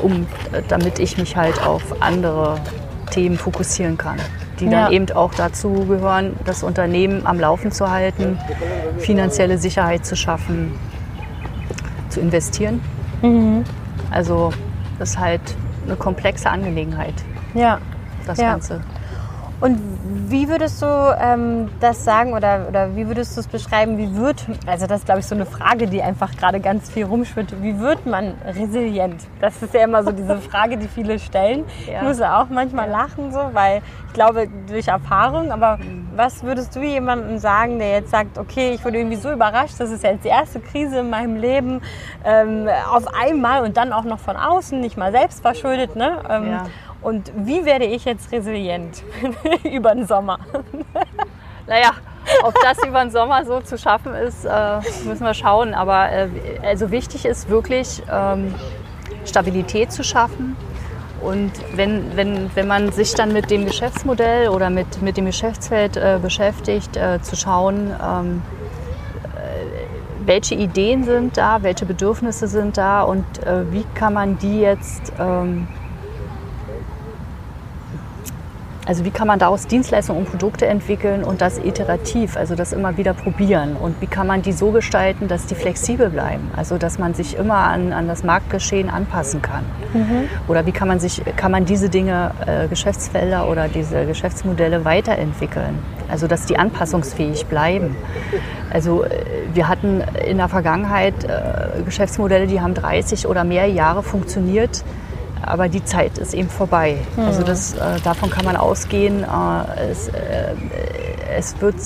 um, äh, damit ich mich halt auf andere Themen fokussieren kann, die dann ja. eben auch dazu gehören, das Unternehmen am Laufen zu halten, finanzielle Sicherheit zu schaffen, zu investieren. Mhm. Also das ist halt eine komplexe Angelegenheit. Ja. Das ja. Ganze. Und wie würdest du ähm, das sagen oder, oder wie würdest du es beschreiben? Wie wird, also das ist glaube ich so eine Frage, die einfach gerade ganz viel rumschwirrt. Wie wird man resilient? Das ist ja immer so diese Frage, die viele stellen. Ja. Ich muss auch manchmal ja. lachen so, weil ich glaube durch Erfahrung, aber mhm. Was würdest du jemandem sagen, der jetzt sagt, okay, ich wurde irgendwie so überrascht, das ist jetzt die erste Krise in meinem Leben ähm, auf einmal und dann auch noch von außen, nicht mal selbst verschuldet, ne? Ähm, ja. Und wie werde ich jetzt resilient über den Sommer? naja, ob das über den Sommer so zu schaffen ist, äh, müssen wir schauen. Aber äh, also wichtig ist wirklich ähm, Stabilität zu schaffen. Und wenn, wenn, wenn man sich dann mit dem Geschäftsmodell oder mit, mit dem Geschäftsfeld äh, beschäftigt, äh, zu schauen, ähm, äh, welche Ideen sind da, welche Bedürfnisse sind da und äh, wie kann man die jetzt ähm, also wie kann man daraus Dienstleistungen und Produkte entwickeln und das iterativ, also das immer wieder probieren? Und wie kann man die so gestalten, dass die flexibel bleiben? Also dass man sich immer an, an das Marktgeschehen anpassen kann. Mhm. Oder wie kann man sich, kann man diese Dinge, äh, Geschäftsfelder oder diese Geschäftsmodelle weiterentwickeln? Also dass die anpassungsfähig bleiben. Also äh, wir hatten in der Vergangenheit äh, Geschäftsmodelle, die haben 30 oder mehr Jahre funktioniert aber die Zeit ist eben vorbei. Mhm. Also das, äh, davon kann man ausgehen. Äh, es, äh, es wird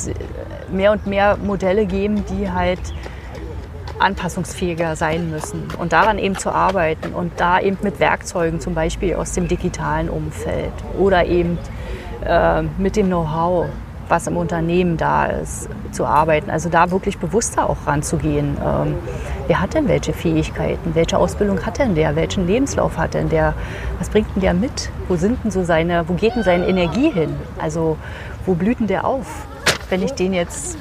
mehr und mehr Modelle geben, die halt anpassungsfähiger sein müssen und daran eben zu arbeiten und da eben mit Werkzeugen, zum Beispiel aus dem digitalen Umfeld oder eben äh, mit dem Know-how was im Unternehmen da ist, zu arbeiten. Also da wirklich bewusster auch ranzugehen. Ähm, wer hat denn welche Fähigkeiten? Welche Ausbildung hat denn der? Welchen Lebenslauf hat denn der? Was bringt denn der mit? Wo sind denn so seine, wo geht denn seine Energie hin? Also wo blüht denn der auf? Wenn ich den jetzt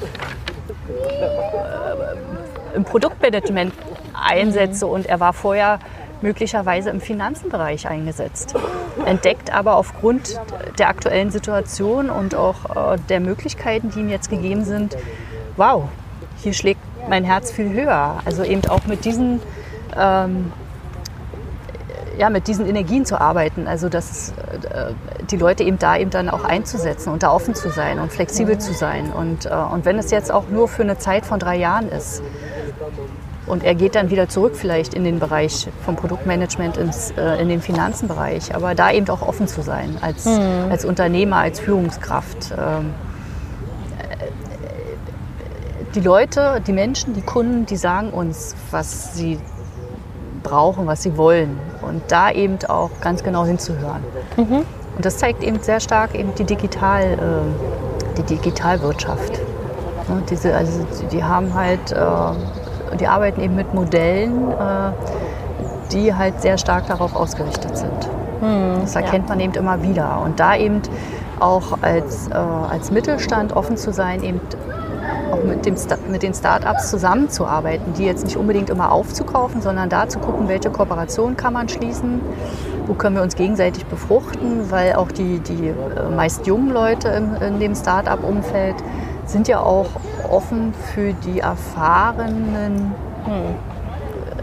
äh, im Produktmanagement einsetze und er war vorher möglicherweise im Finanzenbereich eingesetzt. Entdeckt aber aufgrund der aktuellen Situation und auch äh, der Möglichkeiten, die ihm jetzt gegeben sind, wow, hier schlägt mein Herz viel höher. Also eben auch mit diesen, ähm, ja, mit diesen Energien zu arbeiten. Also dass äh, die Leute eben da eben dann auch einzusetzen und da offen zu sein und flexibel zu sein. Und, äh, und wenn es jetzt auch nur für eine Zeit von drei Jahren ist, und er geht dann wieder zurück vielleicht in den Bereich vom Produktmanagement ins, äh, in den Finanzenbereich. Aber da eben auch offen zu sein als, mhm. als Unternehmer, als Führungskraft. Ähm, die Leute, die Menschen, die Kunden, die sagen uns, was sie brauchen, was sie wollen. Und da eben auch ganz genau hinzuhören. Mhm. Und das zeigt eben sehr stark eben die, Digital, äh, die Digitalwirtschaft. Ne, diese, also die haben halt, äh, die arbeiten eben mit Modellen, äh, die halt sehr stark darauf ausgerichtet sind. Mhm, das erkennt ja. man eben immer wieder. Und da eben auch als, äh, als Mittelstand offen zu sein, eben auch mit, dem, mit den Start-ups zusammenzuarbeiten, die jetzt nicht unbedingt immer aufzukaufen, sondern da zu gucken, welche Kooperation kann man schließen, wo können wir uns gegenseitig befruchten, weil auch die, die äh, meist jungen Leute in, in dem Start-up-Umfeld sind ja auch offen für die erfahrenen,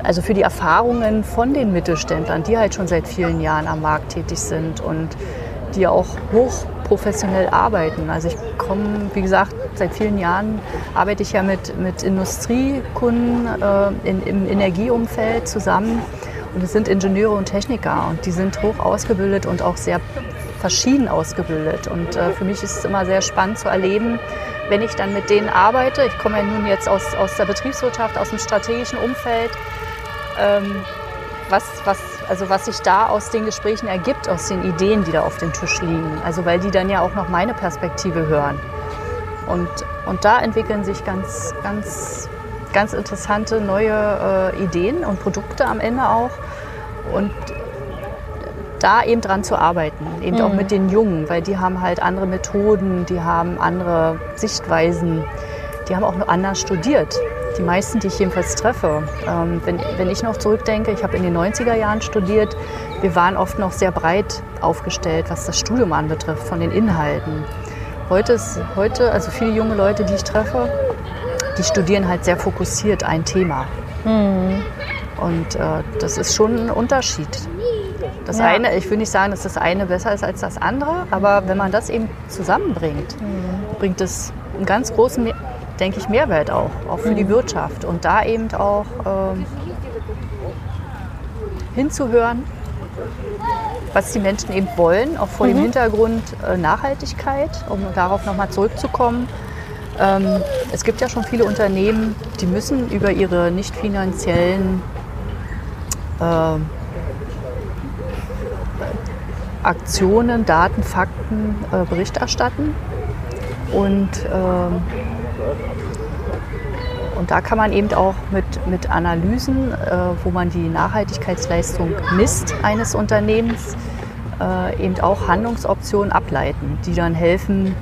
also für die Erfahrungen von den Mittelständlern, die halt schon seit vielen Jahren am Markt tätig sind und die auch hoch professionell arbeiten. Also ich komme, wie gesagt, seit vielen Jahren arbeite ich ja mit, mit Industriekunden äh, in, im Energieumfeld zusammen. Und es sind Ingenieure und Techniker und die sind hoch ausgebildet und auch sehr verschieden ausgebildet. Und äh, für mich ist es immer sehr spannend zu erleben, wenn ich dann mit denen arbeite. Ich komme ja nun jetzt aus, aus der Betriebswirtschaft, aus dem strategischen Umfeld. Ähm, was, was also was sich da aus den Gesprächen ergibt, aus den Ideen, die da auf dem Tisch liegen. Also weil die dann ja auch noch meine Perspektive hören. Und, und da entwickeln sich ganz, ganz, ganz interessante neue äh, Ideen und Produkte am Ende auch. Und da eben dran zu arbeiten, eben mhm. auch mit den Jungen, weil die haben halt andere Methoden, die haben andere Sichtweisen, die haben auch noch anders studiert die meisten, die ich jedenfalls treffe. Ähm, wenn, wenn ich noch zurückdenke, ich habe in den 90er Jahren studiert, wir waren oft noch sehr breit aufgestellt, was das Studium anbetrifft, von den Inhalten. Heute, ist, heute also viele junge Leute, die ich treffe, die studieren halt sehr fokussiert ein Thema. Mhm. Und äh, das ist schon ein Unterschied. Das ja. eine, ich will nicht sagen, dass das eine besser ist als das andere, aber wenn man das eben zusammenbringt, mhm. bringt es einen ganz großen denke ich, Mehrwert auch, auch für die mhm. Wirtschaft. Und da eben auch ähm, hinzuhören, was die Menschen eben wollen, auch vor mhm. dem Hintergrund äh, Nachhaltigkeit, um darauf nochmal zurückzukommen. Ähm, es gibt ja schon viele Unternehmen, die müssen über ihre nicht finanziellen äh, Aktionen, Daten, Fakten äh, Bericht erstatten. Und ähm, und da kann man eben auch mit, mit Analysen, äh, wo man die Nachhaltigkeitsleistung misst eines Unternehmens, äh, eben auch Handlungsoptionen ableiten, die dann helfen,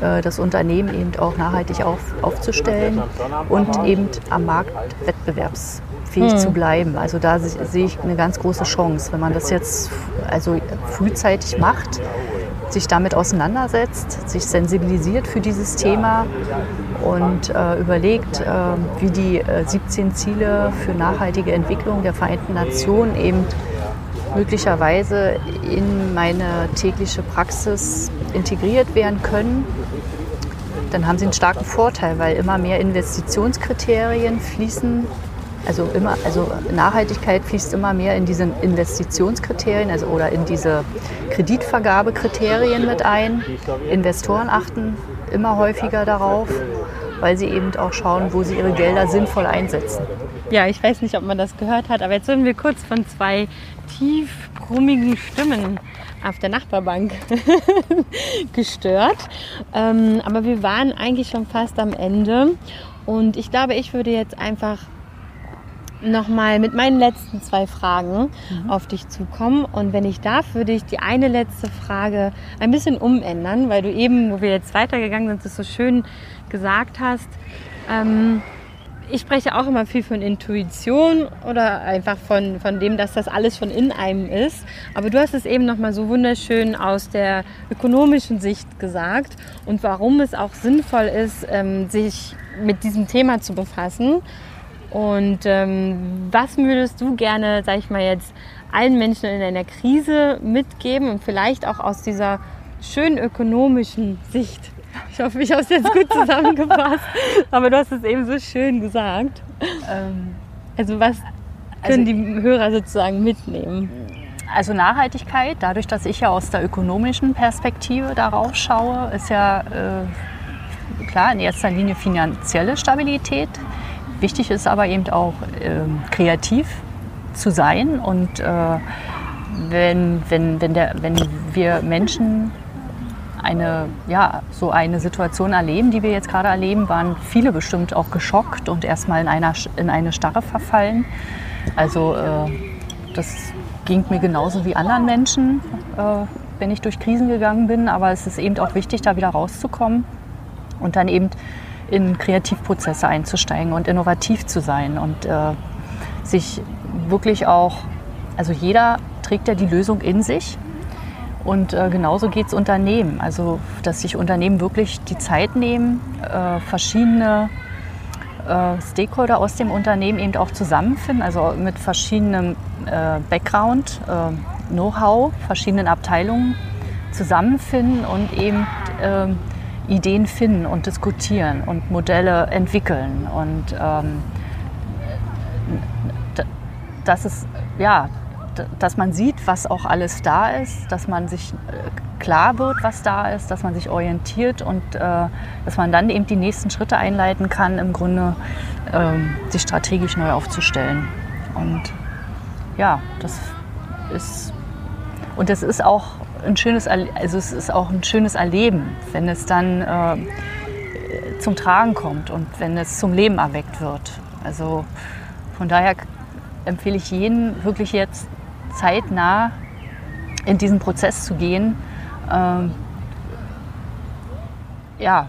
äh, das Unternehmen eben auch nachhaltig auf, aufzustellen und eben am Markt wettbewerbsfähig hm. zu bleiben. Also da sehe ich eine ganz große Chance, wenn man das jetzt also frühzeitig macht sich damit auseinandersetzt, sich sensibilisiert für dieses Thema und äh, überlegt, äh, wie die äh, 17 Ziele für nachhaltige Entwicklung der Vereinten Nationen eben möglicherweise in meine tägliche Praxis integriert werden können, dann haben sie einen starken Vorteil, weil immer mehr Investitionskriterien fließen also immer, also Nachhaltigkeit fließt immer mehr in diese Investitionskriterien, also oder in diese Kreditvergabekriterien mit ein. Investoren achten immer häufiger darauf, weil sie eben auch schauen, wo sie ihre Gelder sinnvoll einsetzen. Ja, ich weiß nicht, ob man das gehört hat, aber jetzt sind wir kurz von zwei tief brummigen Stimmen auf der Nachbarbank gestört. Ähm, aber wir waren eigentlich schon fast am Ende. Und ich glaube, ich würde jetzt einfach nochmal mit meinen letzten zwei Fragen mhm. auf dich zukommen. Und wenn ich darf, würde ich die eine letzte Frage ein bisschen umändern, weil du eben, wo wir jetzt weitergegangen sind, das so schön gesagt hast. Ähm, ich spreche auch immer viel von Intuition oder einfach von, von dem, dass das alles schon in einem ist. Aber du hast es eben nochmal so wunderschön aus der ökonomischen Sicht gesagt und warum es auch sinnvoll ist, ähm, sich mit diesem Thema zu befassen und ähm, was würdest du gerne, sag ich mal jetzt, allen Menschen in einer Krise mitgeben und vielleicht auch aus dieser schönen ökonomischen Sicht? Ich hoffe, ich habe es jetzt gut zusammengefasst, aber du hast es eben so schön gesagt. Ähm, also was können also, die Hörer sozusagen mitnehmen? Also Nachhaltigkeit, dadurch, dass ich ja aus der ökonomischen Perspektive darauf schaue, ist ja äh, klar in erster Linie finanzielle Stabilität. Wichtig ist aber eben auch ähm, kreativ zu sein und äh, wenn, wenn, wenn, der, wenn wir Menschen eine, ja, so eine Situation erleben, die wir jetzt gerade erleben, waren viele bestimmt auch geschockt und erstmal in, einer, in eine Starre verfallen. Also äh, das ging mir genauso wie anderen Menschen, äh, wenn ich durch Krisen gegangen bin. Aber es ist eben auch wichtig, da wieder rauszukommen und dann eben in Kreativprozesse einzusteigen und innovativ zu sein und äh, sich wirklich auch, also jeder trägt ja die Lösung in sich und äh, genauso geht es Unternehmen. Also, dass sich Unternehmen wirklich die Zeit nehmen, äh, verschiedene äh, Stakeholder aus dem Unternehmen eben auch zusammenfinden, also mit verschiedenem äh, Background, äh, Know-how, verschiedenen Abteilungen zusammenfinden und eben ähm, Ideen finden und diskutieren und Modelle entwickeln. Und ähm, das ist ja dass man sieht, was auch alles da ist, dass man sich äh, klar wird, was da ist, dass man sich orientiert und äh, dass man dann eben die nächsten Schritte einleiten kann, im Grunde ähm, sich strategisch neu aufzustellen. Und ja, das ist und es ist auch ein schönes, also es ist auch ein schönes Erleben, wenn es dann äh, zum Tragen kommt und wenn es zum Leben erweckt wird. Also von daher empfehle ich jeden wirklich jetzt zeitnah in diesen Prozess zu gehen. Ähm, ja,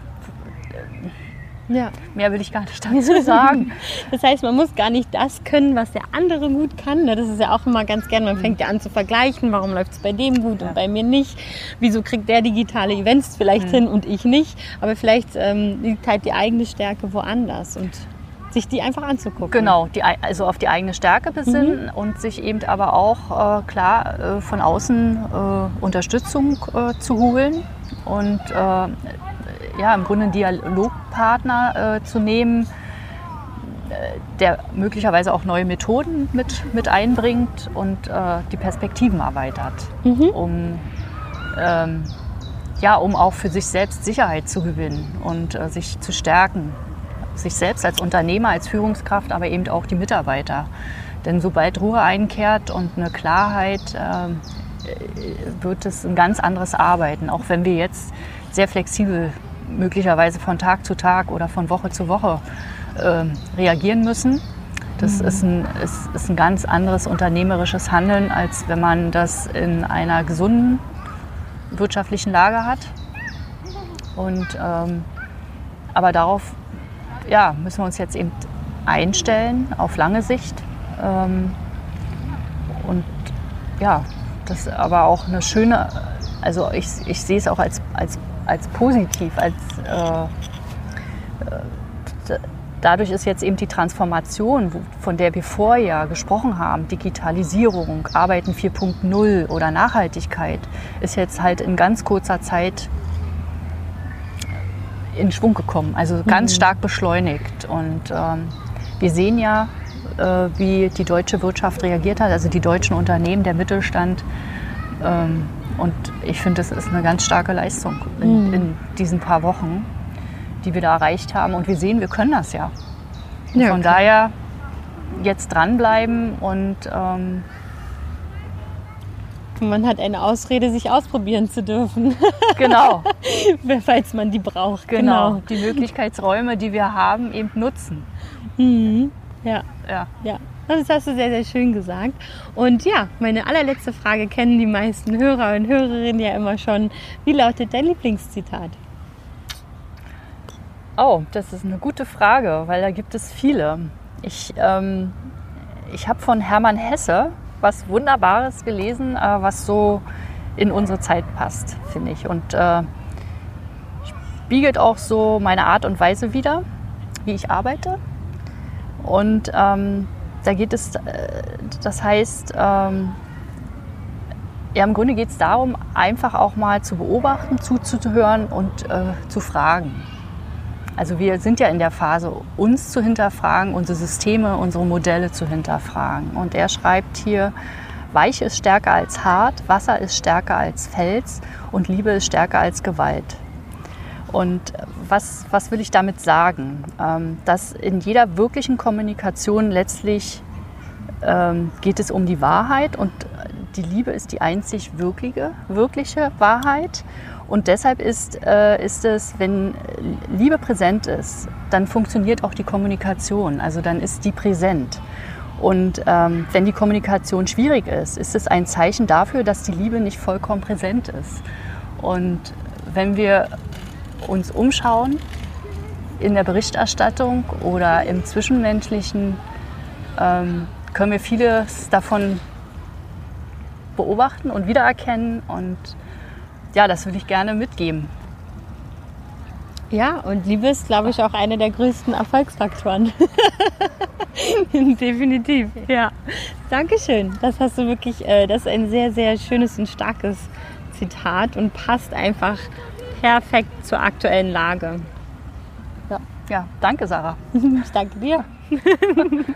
ja. Mehr will ich gar nicht dazu sagen. das heißt, man muss gar nicht das können, was der andere gut kann. Das ist ja auch immer ganz gern, man fängt ja an zu vergleichen, warum läuft es bei dem gut ja. und bei mir nicht. Wieso kriegt der digitale Events vielleicht mhm. hin und ich nicht. Aber vielleicht ähm, liegt halt die eigene Stärke woanders. Und sich die einfach anzugucken. Genau, die, also auf die eigene Stärke besinnen mhm. und sich eben aber auch äh, klar äh, von außen äh, Unterstützung äh, zu holen und äh, ja, im Grunde einen Dialogpartner äh, zu nehmen, der möglicherweise auch neue Methoden mit, mit einbringt und die Perspektiven erweitert, mhm. um, ähm, ja, um auch für sich selbst Sicherheit zu gewinnen und sich zu stärken sich selbst als Unternehmer, als Führungskraft, aber eben auch die Mitarbeiter. Denn sobald Ruhe einkehrt und eine Klarheit, äh, wird es ein ganz anderes Arbeiten, auch wenn wir jetzt sehr flexibel möglicherweise von Tag zu Tag oder von Woche zu Woche äh, reagieren müssen. Das mhm. ist, ein, ist, ist ein ganz anderes unternehmerisches Handeln, als wenn man das in einer gesunden wirtschaftlichen Lage hat. Und, ähm, aber darauf ja, müssen wir uns jetzt eben einstellen auf lange Sicht. Ähm, und ja, das ist aber auch eine schöne, also ich, ich sehe es auch als, als, als positiv, als äh, äh dadurch ist jetzt eben die Transformation, von der wir vorher gesprochen haben, Digitalisierung, Arbeiten 4.0 oder Nachhaltigkeit, ist jetzt halt in ganz kurzer Zeit in Schwung gekommen, also ganz mhm. stark beschleunigt. Und ähm, wir sehen ja, äh, wie die deutsche Wirtschaft reagiert hat, also die deutschen Unternehmen, der Mittelstand. Ähm, und ich finde, das ist eine ganz starke Leistung in, mhm. in, diesen paar Wochen, die wir da erreicht haben. Und wir sehen, wir können das ja. ja Von okay. daher jetzt dranbleiben und ähm, man hat eine Ausrede, sich ausprobieren zu dürfen. Genau. Falls man die braucht. Genau. genau. Die Möglichkeitsräume, die wir haben, eben nutzen. Mhm. Ja. Ja. ja. Das hast du sehr, sehr schön gesagt. Und ja, meine allerletzte Frage kennen die meisten Hörer und Hörerinnen ja immer schon. Wie lautet dein Lieblingszitat? Oh, das ist eine gute Frage, weil da gibt es viele. Ich, ähm, ich habe von Hermann Hesse was Wunderbares gelesen, äh, was so in unsere Zeit passt, finde ich. Und äh, spiegelt auch so meine Art und Weise wider, wie ich arbeite. Und ähm, da geht es, äh, das heißt, ähm, ja, im Grunde geht es darum, einfach auch mal zu beobachten, zuzuhören und äh, zu fragen. Also wir sind ja in der Phase, uns zu hinterfragen, unsere Systeme, unsere Modelle zu hinterfragen. Und er schreibt hier, Weich ist stärker als hart, Wasser ist stärker als Fels und Liebe ist stärker als Gewalt. Und was, was will ich damit sagen? Ähm, dass in jeder wirklichen Kommunikation letztlich ähm, geht es um die Wahrheit und die Liebe ist die einzig wirkliche, wirkliche Wahrheit. Und deshalb ist, äh, ist es, wenn Liebe präsent ist, dann funktioniert auch die Kommunikation. Also dann ist die präsent. Und ähm, wenn die Kommunikation schwierig ist, ist es ein Zeichen dafür, dass die Liebe nicht vollkommen präsent ist. Und wenn wir uns umschauen in der Berichterstattung oder im Zwischenmenschlichen, ähm, können wir vieles davon beobachten und wiedererkennen. Und ja, das würde ich gerne mitgeben. Ja, und Liebe ist, glaube ich, auch einer der größten Erfolgsfaktoren. Definitiv, ja. Dankeschön. Das hast du wirklich, äh, das ist ein sehr, sehr schönes und starkes Zitat und passt einfach perfekt zur aktuellen Lage. Ja, ja danke, Sarah. Ich danke dir.